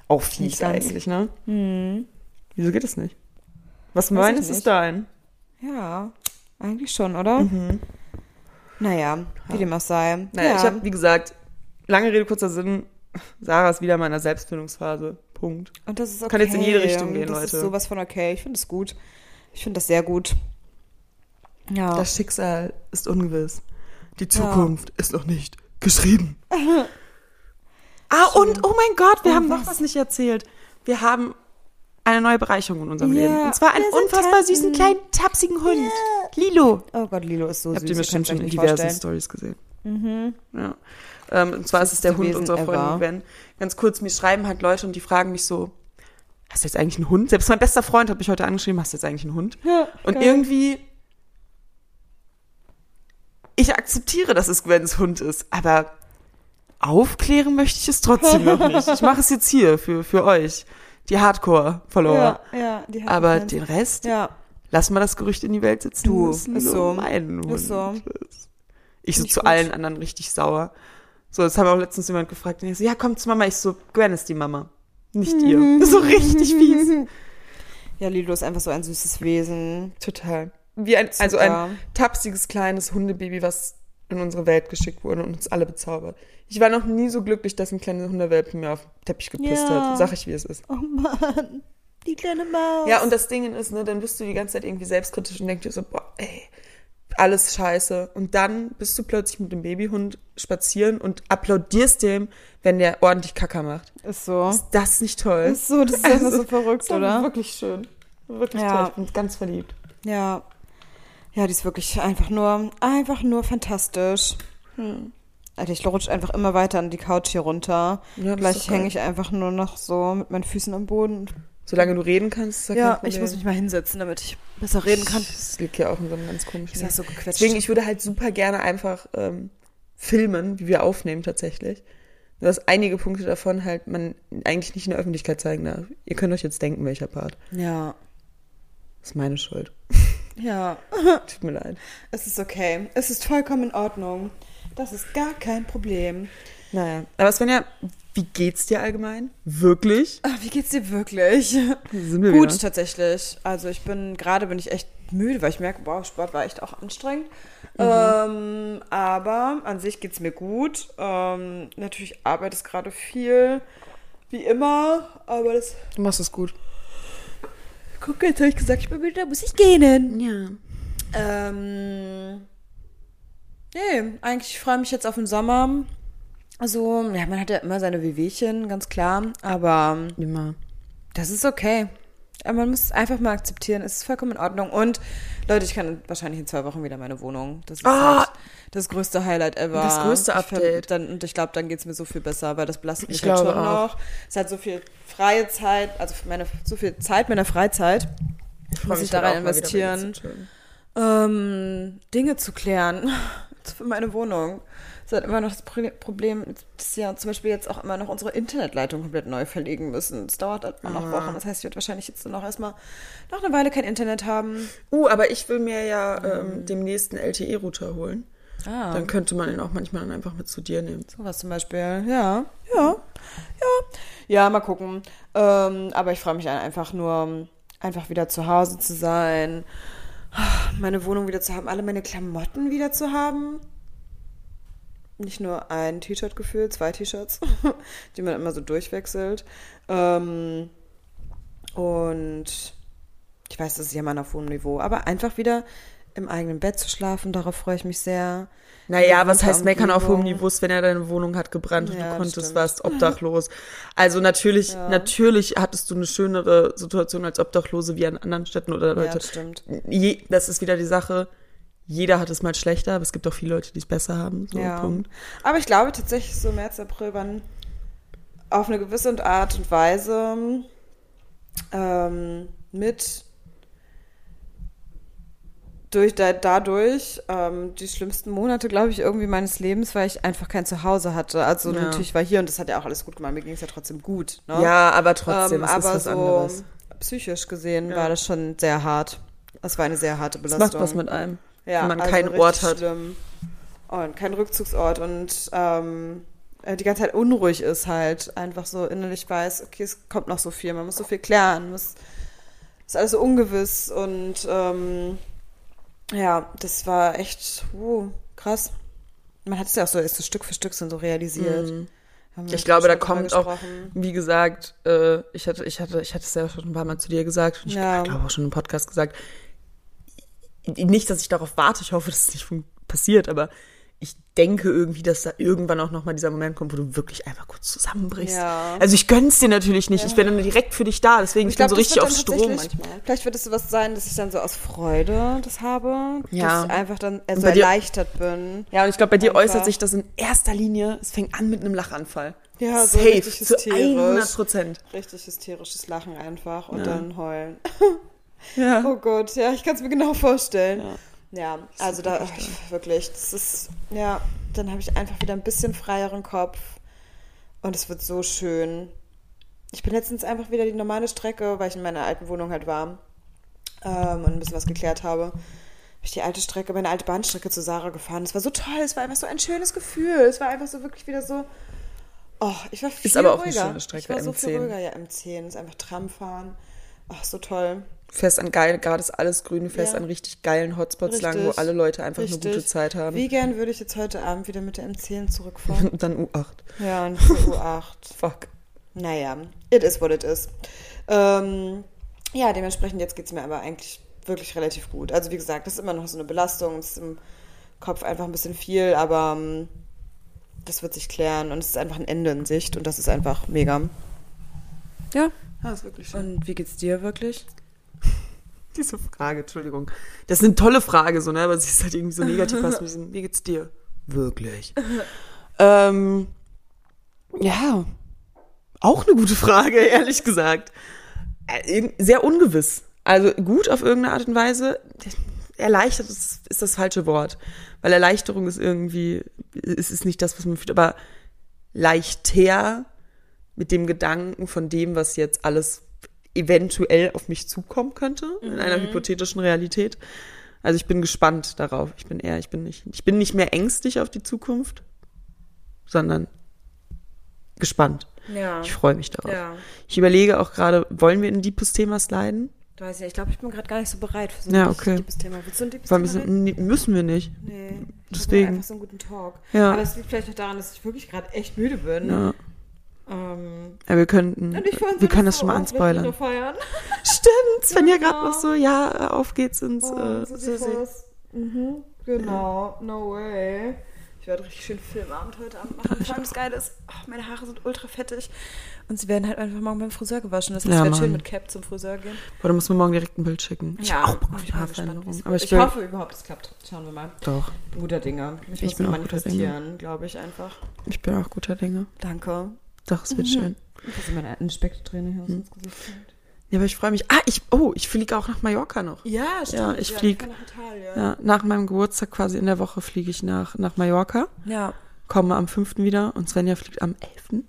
Auch fies eigentlich, ne? Hm. Wieso geht das nicht? Was meines ist dein? Ja, eigentlich schon, oder? Mhm. Naja, wie dem auch sei. Naja, ja. ich habe, wie gesagt, lange Rede, kurzer Sinn, Sarah ist wieder in meiner Selbstfindungsphase. Punkt. Und das ist okay. Kann jetzt in jede Richtung gehen, das Leute. ist sowas von okay. Ich finde es gut. Ich finde das sehr gut. Ja. Das Schicksal ist ungewiss. Die Zukunft ist noch nicht geschrieben. ah, und, oh mein Gott, wir Oh, haben noch was? was nicht erzählt. Wir haben eine neue Bereicherung in unserem Ja, Leben. Und zwar einen unfassbar Tanten. süßen, kleinen, tapsigen Hund. Lilo. oh Gott, Lilo ist so Habt süß. ihr ihr bestimmt schon in diversen. Stories gesehen. Mhm. Ja. Ähm, und zwar ist es der Hund unserer Freundin. Gwen. Ganz kurz, mir schreiben halt Leute und die fragen mich so, hast du jetzt eigentlich einen Hund? Selbst mein bester Freund hat mich heute angeschrieben, hast du jetzt eigentlich einen Hund? Ja, Und geil. irgendwie, ich akzeptiere, dass es Gwens Hund ist, aber aufklären möchte ich es trotzdem noch nicht. Ich mache es jetzt hier für, für euch, die Hardcore-Follower. Ja, ja, die hat aber den Rest, Ja, lass mal das Gerücht in die Welt sitzen. Du, ist so. Mein Hund Ist so. Ich so ich zu gut. allen anderen richtig sauer. So, das haben auch letztens jemand gefragt. Und ich so, ja, komm zu Mama. Ich so, Gwen ist die Mama. Nicht ihr. So richtig fies. ja, Lilo ist einfach so ein süßes Wesen. Total. Wie ein, also Super. ein tapsiges kleines Hundebaby, was in unsere Welt geschickt wurde und uns alle bezaubert. Ich war noch nie so glücklich, dass ein kleiner Hundewelpe mir auf den Teppich gepisst Ja. hat. Sag ich, wie es ist. Oh Mann, die kleine Maus. Ja, und das Ding ist, ne, dann bist du die ganze Zeit irgendwie selbstkritisch und denkst dir so, boah, ey, alles scheiße. Und dann bist du plötzlich mit dem Babyhund spazieren und applaudierst dem, wenn der ordentlich Kacker macht. ist so. Ist das nicht toll? Ist so, das ist Also, so verrückt, ist oder? Wirklich schön. Wirklich Ja. toll. Ich bin ganz verliebt. Ja. Ja, die ist wirklich einfach nur, einfach nur fantastisch. Hm. Alter, ich rutsche einfach immer weiter an die Couch hier runter. Ja, ist Gleich hänge ich einfach nur noch so mit meinen Füßen am Boden. Solange du reden kannst, ist ja, Ja, ich muss mich mal hinsetzen, damit ich besser reden kann. Das liegt ja auch in so einem ganz komischen. Ich sag so gequetscht. Deswegen, ich würde halt super gerne einfach ähm, filmen, wie wir aufnehmen tatsächlich. Nur dass einige Punkte davon halt man eigentlich nicht in der Öffentlichkeit zeigen darf. Ihr könnt euch jetzt denken, welcher Part. ja. Das ist meine Schuld. Ja. Tut mir leid. Es ist okay. Es ist vollkommen in Ordnung. Das ist gar kein Problem. Naja. Aber Svenja, wie geht's dir allgemein? Wirklich? Ach, wie geht's dir wirklich? Sind wir Gut, wieder? tatsächlich. Also ich bin, gerade bin ich echt müde, weil ich merke, wow, Sport war echt auch anstrengend. Ähm, aber an sich geht's mir gut. Ähm, natürlich arbeite ich gerade viel, wie immer, aber das... Du machst es gut. Guck, jetzt habe ich gesagt, ich bin müde, da muss ich gehen. Ja. Ähm, nee, eigentlich freue ich mich jetzt auf den Sommer. Also, ja, man hat ja immer seine Wehwehchen, ganz klar. Aber Immer. das ist okay. Aber man muss es einfach mal akzeptieren. Es ist vollkommen in Ordnung. Und Leute, ich kann wahrscheinlich in zwei Wochen wieder meine Wohnung. Das ist Ah! halt das größte Highlight ever. Das größte Ich Update. Dann, und ich glaube, dann geht es mir so viel besser, weil das belastet mich Ich halt schon auch. noch. Es hat so viel freie Zeit, also meine, so viel Zeit meiner Freizeit, freu muss ich da rein wieder investieren, chillen. ähm, Dinge zu klären für meine Wohnung. Es hat immer noch das Pro- Problem, dass wir zum Beispiel jetzt auch immer noch unsere Internetleitung komplett neu verlegen müssen. Es dauert halt immer noch Ah. Wochen. Das heißt, ich werde wahrscheinlich jetzt noch erstmal noch eine Weile kein Internet haben. Uh, aber ich will mir ja ähm, demnächst einen LTE-Router holen. Ah, Dann könnte man ihn auch manchmal dann einfach mit zu dir nehmen. sowas zum Beispiel. Ja, ja, ja. Ja, mal gucken. Ähm, aber ich freue mich einfach nur, einfach wieder zu Hause zu sein, meine Wohnung wieder zu haben, alle meine Klamotten wieder zu haben. Nicht nur ein T-Shirt gefühlt, zwei T-Shirts, die man immer so durchwechselt. Ähm, und ich weiß, das ist ja mal auf hohem Niveau, aber einfach wieder im eigenen Bett zu schlafen, darauf freue ich mich sehr. Naja, was heißt meckern auf hohem. Niveau, wenn er deine Wohnung hat gebrannt und Ja, du konntest, stimmt. warst obdachlos. Also natürlich, Ja. natürlich hattest du eine schönere Situation als Obdachlose wie an anderen Städten oder Ja, Leute. das stimmt. Je, das ist wieder die Sache. Jeder hat es mal schlechter, aber es gibt auch viele Leute, die es besser haben. So, Ja. Punkt. Aber ich glaube tatsächlich, so März, April waren auf eine gewisse Art und Weise ähm, mit durch da, dadurch ähm, die schlimmsten Monate, glaube ich, irgendwie meines Lebens, weil ich einfach kein Zuhause hatte. Also Ja. natürlich war hier und das hat ja auch alles gut gemacht. Mir ging es ja trotzdem gut. Ne? Ja, aber trotzdem, ähm, es aber ist was so anderes. psychisch gesehen Ja. war das schon sehr hart. Das war eine sehr harte Es Belastung. macht was mit einem. Ja, wenn man also keinen Ort hat. Schlimm. Und kein Rückzugsort und ähm, äh, die ganze Zeit unruhig ist halt. Einfach so innerlich weiß, okay, es kommt noch so viel, man muss so viel klären, muss, ist alles so ungewiss und ähm, ja, das war echt uh, krass. Man hat es ja auch so, ist so Stück für Stück so realisiert. Mhm. Ich glaube, da kommt auch, wie gesagt, äh, ich hatte, ich hatte, ich hatte es ja schon ein paar Mal zu dir gesagt und ich Ja. glaube auch schon im Podcast gesagt. Nicht, dass ich darauf warte, ich hoffe, dass es nicht passiert, aber denke irgendwie, dass da irgendwann auch nochmal dieser Moment kommt, wo du wirklich einfach kurz zusammenbrichst. Ja. Also ich gönn's dir natürlich nicht. Ich bin dann direkt für dich da, deswegen ich, bin so richtig auf Strom manchmal. Vielleicht wird es sowas sein, dass ich dann so aus Freude das habe, Ja. dass ich einfach dann so dir- erleichtert bin. Ja, und ich glaube, bei dir Einfach. äußert sich das in erster Linie, es fängt an mit einem Lachanfall. Ja, so Safe, richtig zu hysterisch. 100 Prozent. Richtig hysterisches Lachen einfach und Ja. dann heulen. Ja. Oh Gott, ja, ich kann es mir genau vorstellen. Ja. Ja, also da wirklich ach, wirklich, das ist, ja, dann habe ich einfach wieder ein bisschen freieren Kopf und es wird so schön. Ich bin letztens einfach wieder die normale Strecke, weil ich in meiner alten Wohnung halt war ähm, und ein bisschen was geklärt habe. Bin ich die alte Strecke, meine alte Bahnstrecke zu Sarah gefahren. Es war so toll, es war einfach so ein schönes Gefühl. Es war einfach so wirklich wieder so. Oh, ich war viel Ist aber auch eine ruhiger. schöne Strecke, ich war so viel M10. ruhiger, ja, M10 ist einfach Tramfahren. Ach, so toll. Fährst an geil, gerade ist alles grün, du fährst Ja. an richtig geilen Hotspots lang, wo Richtig. alle Leute einfach eine Richtig. gute Zeit haben. Wie gern würde ich jetzt heute Abend wieder mit der M10 zurückfahren? Und dann U8. ja, und für U8. Fuck. Naja, it is what it is. Ähm, ja, dementsprechend jetzt geht es mir aber eigentlich wirklich relativ gut. Also wie gesagt, das ist immer noch so eine Belastung, es ist im Kopf einfach ein bisschen viel, aber ähm, das wird sich klären und es ist einfach ein Ende in Sicht und das ist einfach mega. Ja, Das ist wirklich schön. und wie geht's dir wirklich? Diese Frage, Entschuldigung. Das ist eine tolle Frage, so, ne? Aber sie ist halt irgendwie so negativ diesem, wie geht's dir? Wirklich. ähm, ja. Auch eine gute Frage, ehrlich gesagt. Äh, Sehr ungewiss. Also gut auf irgendeine Art und Weise. Erleichtert ist, ist das falsche Wort. Weil Erleichterung ist irgendwie, es ist nicht das, was man fühlt, aber leichter mit dem Gedanken von dem, was jetzt alles eventuell auf mich zukommen könnte, in einer hypothetischen Realität. Also ich bin gespannt darauf. Ich bin eher, ich bin nicht, ich bin nicht mehr ängstlich auf die Zukunft, sondern gespannt. Ja. Ich freue mich darauf. Ja. Ich überlege auch gerade, wollen wir in ein deepes Thema sliden? Du weißt ja, ich glaube, ich bin gerade gar nicht so bereit für so ein Ja, okay. deepes Thema. Willst du ein deepes allem Thema müssen, müssen wir nicht. Nee. Deswegen. Einfach so einen guten Talk. Ja. Aber es liegt vielleicht noch daran, dass ich wirklich gerade echt müde bin. Ja. Ähm, ja wir könnten, wir können das schon mal anspoilern. Stimmt, Svenja gerade noch so, ja, auf geht's ins Oh, äh, Sissi. Mhm, genau, no way. Ich werde richtig schön Filmabend heute Abend machen. Vor allem das Geile ist, oh, meine Haare sind ultra fettig. Und sie werden halt einfach morgen beim Friseur gewaschen. Das heißt, Ja, ich werde schön mit Cap zum Friseur gehen. Boah, du musst mir morgen direkt ein Bild schicken. Ich hab auch ich gespannt, Haarveränderung. wie's Aber ich, ich hoffe überhaupt, es klappt. Schauen wir mal. Doch, Guter Dinge. Ich, Ich bin auch guter Dinge. glaube ich einfach. ich bin auch guter Dinge. Danke. Doch, es wird Mhm. schön. Das ist meine Inspekttrainer hier aus ins Gesicht kommt. Ja, aber ich freue mich. Ah, ich, oh, ich fliege auch nach Mallorca noch. Ja, stimmt. Ja, ich flieg. fahre nach Italien. Ja, nach meinem Geburtstag quasi in der Woche fliege ich nach, nach Mallorca, ja. komme am 5. wieder und Svenja fliegt am 11.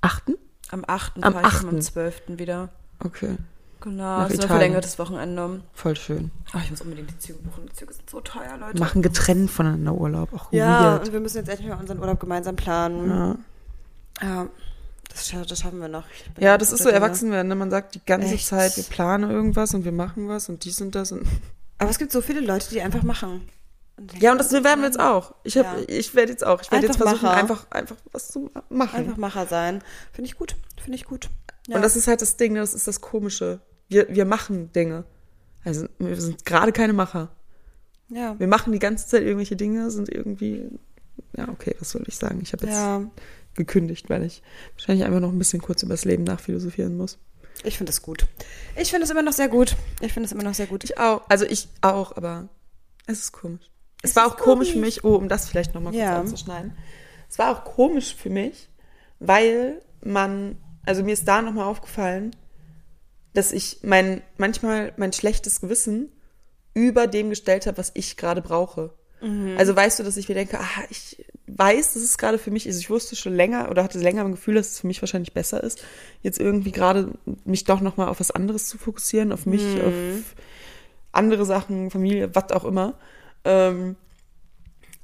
8. Am 8. Am fahre ich dann 8.. am 12. wieder. Okay, Genau, Nach das ist ein verlängertes Wochenende. voll schön. Oh, ich muss unbedingt die Züge buchen. Die Züge sind so teuer, Leute. Machen getrennt voneinander Urlaub, auch ja, weird. und wir müssen jetzt endlich mal unseren Urlaub gemeinsam planen. Ja. Ja, das, das schaffen wir noch. Ja, das ist so Dinge. Erwachsenwerden. Ne? Man sagt die ganze Echt? Zeit, wir planen irgendwas und wir machen was und dies und das. Und Aber es gibt so viele Leute, die einfach machen. ja, und das werden wir jetzt auch. Ich, hab, Ja. ich werde jetzt auch. Ich werde jetzt versuchen, Macher. einfach, einfach was zu machen. Einfach Macher sein. Finde ich gut. Finde ich gut. Ja. Und das ist halt das Ding, ne? das ist das Komische. Wir, wir machen Dinge. Also wir sind gerade keine Macher. ja. Wir machen die ganze Zeit irgendwelche Dinge, sind irgendwie. Ja, okay, was soll ich sagen? Ich habe jetzt ja, gekündigt, weil ich wahrscheinlich einfach noch ein bisschen kurz über das Leben nachphilosophieren muss. ich finde es gut. Ich finde es immer noch sehr gut. Ich finde es immer noch sehr gut. Ich auch. Also ich auch, aber es ist komisch. Es, Es war auch komisch komisch. für mich, oh, um das vielleicht nochmal kurz Ja. anzuschneiden. Es war auch komisch für mich, weil man, also mir ist da nochmal aufgefallen, dass ich mein, manchmal mein schlechtes Gewissen über dem gestellt habe, was ich gerade brauche. Also weißt du, dass ich mir denke, ah, ich weiß, dass es gerade für mich ist. Ich wusste schon länger oder hatte länger ein Gefühl, dass es für mich wahrscheinlich besser ist, jetzt irgendwie gerade mich doch nochmal auf was anderes zu fokussieren, auf mich, auf andere Sachen, Familie, was auch immer. Ähm,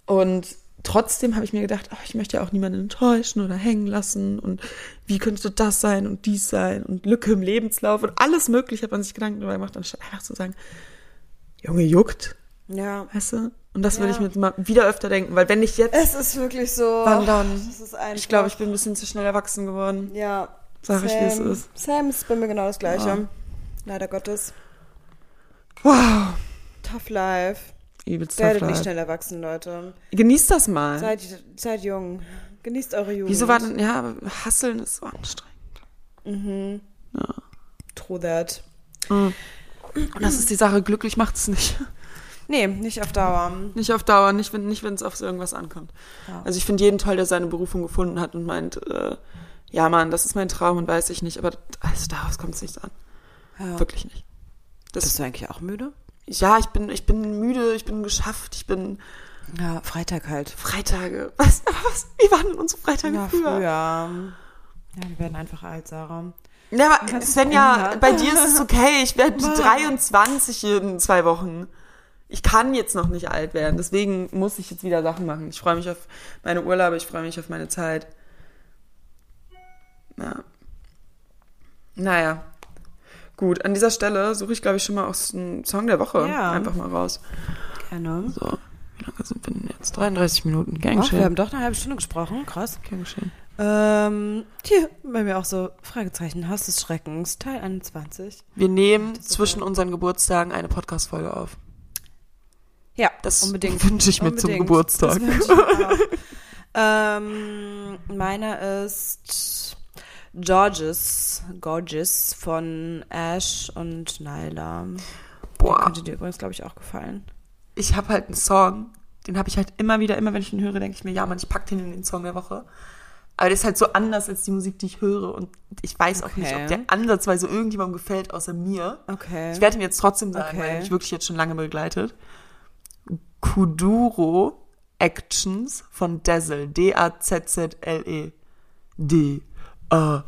und trotzdem habe ich mir gedacht, ach, ich möchte ja auch niemanden enttäuschen oder hängen lassen und wie könnte das sein und dies sein und Lücke im Lebenslauf und alles mögliche hat man sich Gedanken darüber gemacht, anstatt einfach zu sagen, Junge, juckt, Ja. weißt du? Und das will Ja. ich mir mal wieder öfter denken, weil wenn ich jetzt, Es ist wirklich so. Wann dann? Ich glaube, ich bin ein bisschen zu schnell erwachsen geworden. Ja. Sag ich, wie es Sam. ist. Sam ist bei mir genau das Gleiche. Ja. Leider Gottes. Wow, Tough life. übelst Werdet nicht schnell erwachsen, Leute. Genießt das mal. Seid, seid jung. Genießt eure Jugend. Wieso war denn, ja, Hasseln ist so anstrengend. Mhm. True that. Und das ist die Sache, glücklich macht es nicht. Nee, nicht auf Dauer. Nicht auf Dauer, nicht wenn nicht wenn es auf irgendwas ankommt. Ja. Also ich finde jeden toll, der seine Berufung gefunden hat und meint, äh, ja Mann, das ist mein Traum und weiß ich nicht, aber also daraus kommt es nicht an. Ja. Wirklich nicht. Das, Bist du eigentlich auch müde? ja, ich bin, ich bin müde, ich bin geschafft, ich bin Ja, Freitag halt. Freitage. Was, was, wie waren denn unsere Freitage Ja, früher? früher. Ja, wir werden einfach alt, Sarah. Ja, aber Svenja, bei dir ist es okay. Ich werde 23 in zwei Wochen. Ich kann jetzt noch nicht alt werden. Deswegen muss ich jetzt wieder Sachen machen. Ich freue mich auf meine Urlaube, ich freue mich auf meine Zeit. Ja. Naja. Gut, an dieser Stelle suche ich, glaube ich, schon mal auch einen Song der Woche Ja. einfach mal raus. Gerne. So, wie lange sind wir denn jetzt? 33 Minuten. Gern Ach, wir haben doch eine halbe Stunde gesprochen. Krass. Gern geschehen. Ähm, hier, bei mir auch so Fragezeichen, Haus des Schreckens, Teil 21. Wir nehmen zwischen unseren Geburtstagen eine Podcast-Folge auf. Ja, Das unbedingt. wünsche ich mir zum Unbedingt. Geburtstag. Mir auch. ähm, meiner ist Georges, Gorgeous von Ash und Nyla. Der Boah, könnte dir übrigens, glaube ich, auch gefallen. ich habe halt einen Song, den habe ich halt immer wieder, immer wenn ich ihn höre, denke ich mir, ja, man, ich pack den in den Song der Woche. Aber der ist halt so anders als die Musik, die ich höre. Und ich weiß auch nicht, Okay. ob der ansatzweise irgendjemandem gefällt, außer mir. Okay. Ich werde ihn jetzt trotzdem sagen, Okay. weil er mich wirklich jetzt schon lange begleitet. Kuduro Actions von Dazzle. D-A-Z-Z-L-E. D-A-Z-Z-L-E.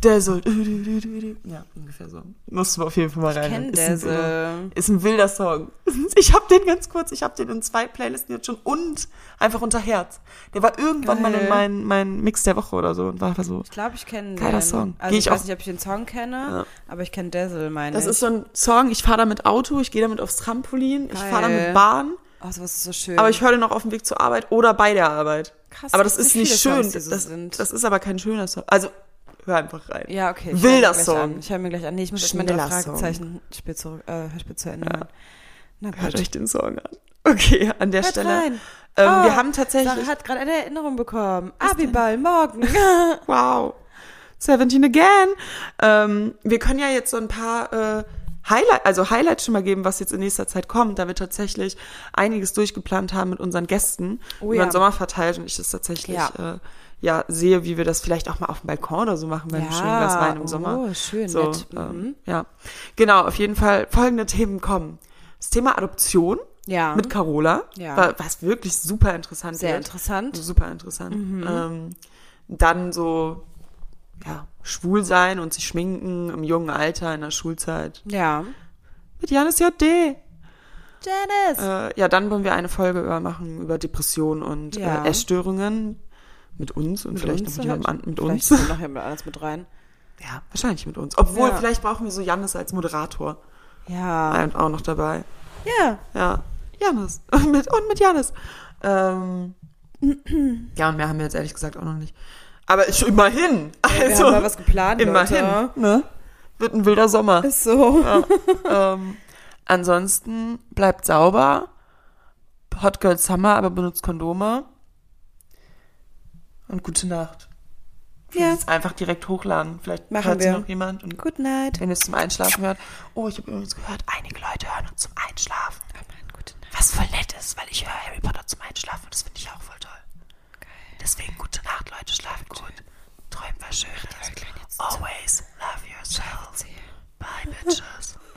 Dazzle. Ja, ungefähr so. Musst du auf jeden Fall mal rein. kenn Ist ein. Ist ein wilder Song. Ich habe den ganz kurz, ich habe den in zwei Playlisten jetzt schon und einfach unter Herz. Der war irgendwann mal in Geil. mein, Mix der Woche oder so und war einfach so. Ich glaube, ich kenne den. Geiler Song. Also Geh ich, ich weiß auch- nicht, ob ich den Song kenne, Ja. aber ich kenne Dazzle, meine Das ich. ist so ein Song, ich fahre damit Auto, ich gehe damit aufs Trampolin, ich Geil. fahre damit Bahn, Oh, sowas ist so schön. aber ich höre den auch auf dem Weg zur Arbeit oder bei der Arbeit. Krass, aber das ist nicht schön. Songs so das, sind. das ist aber kein schöner Song. Also hör einfach rein. Ja, okay. ich mir gleich Song. An. Ich höre mir gleich an. Nee, ich muss erst mal den. Fragezeichen Spiel zu, äh, Hörspiel zu Ende hören. Na Hört gut. euch den Song an. Okay, an der Hört Stelle. rein. Ähm, Oh, wir haben tatsächlich. Sarah hat gerade eine Erinnerung bekommen. Abiball morgen. Wow. 17 again. Ähm, wir können ja jetzt so ein paar äh, Highlight, also Highlights schon mal geben, was jetzt in nächster Zeit kommt, da wir tatsächlich einiges durchgeplant haben mit unseren Gästen Oh über ja. den Sommer verteilt und ich das tatsächlich Ja. äh, ja sehe, wie wir das vielleicht auch mal auf dem Balkon oder so machen, bei einem schönen Glas Wein im Sommer. Oh, schön. So, nett. Mhm. ähm, ja. Genau, auf jeden Fall folgende Themen kommen. Das Thema Adoption Ja. mit Carola, Ja. wa- was wirklich super interessant Sehr wird. interessant. Super interessant. Ähm, dann so, ja, schwul sein und sich schminken im jungen Alter in der Schulzeit. Ja. Mit Janis JD. Janice. Äh, ja, dann wollen wir eine Folge über machen über Depressionen und Ja. äh, Essstörungen mit uns und vielleicht uns noch mit jemandem halt. mit Vielleicht uns. kommt noch jemand anders mit rein. Ja, wahrscheinlich mit uns. Obwohl, Ja. vielleicht brauchen wir so Janis als Moderator. Ja. Und auch noch dabei. Ja. Ja, Janis. Und mit, und mit Janis. Ähm, ja, und mehr haben wir jetzt ehrlich gesagt auch noch nicht. Aber ich, immerhin. Wir Also, haben mal was geplant, immerhin. Leute. Ne? Wird ein wilder Sommer. Ist so. ähm, ansonsten bleibt sauber. Hot Girl Summer, aber benutzt Kondome. Und gute Nacht. Ja. Jetzt einfach direkt hochladen. Vielleicht Machen hört wir. noch jemand. Und Good night. wenn ihr es zum Einschlafen hört. Oh, ich habe übrigens gehört, einige Leute hören uns zum Einschlafen. Oh Mann, gute Nacht. Was voll nett ist, weil ich höre Harry Potter zum Einschlafen und das finde ich auch voll. Deswegen gute Nacht, Leute, schlaft gut. Träumt was Schönes. Always love yourself. Bye, bitches.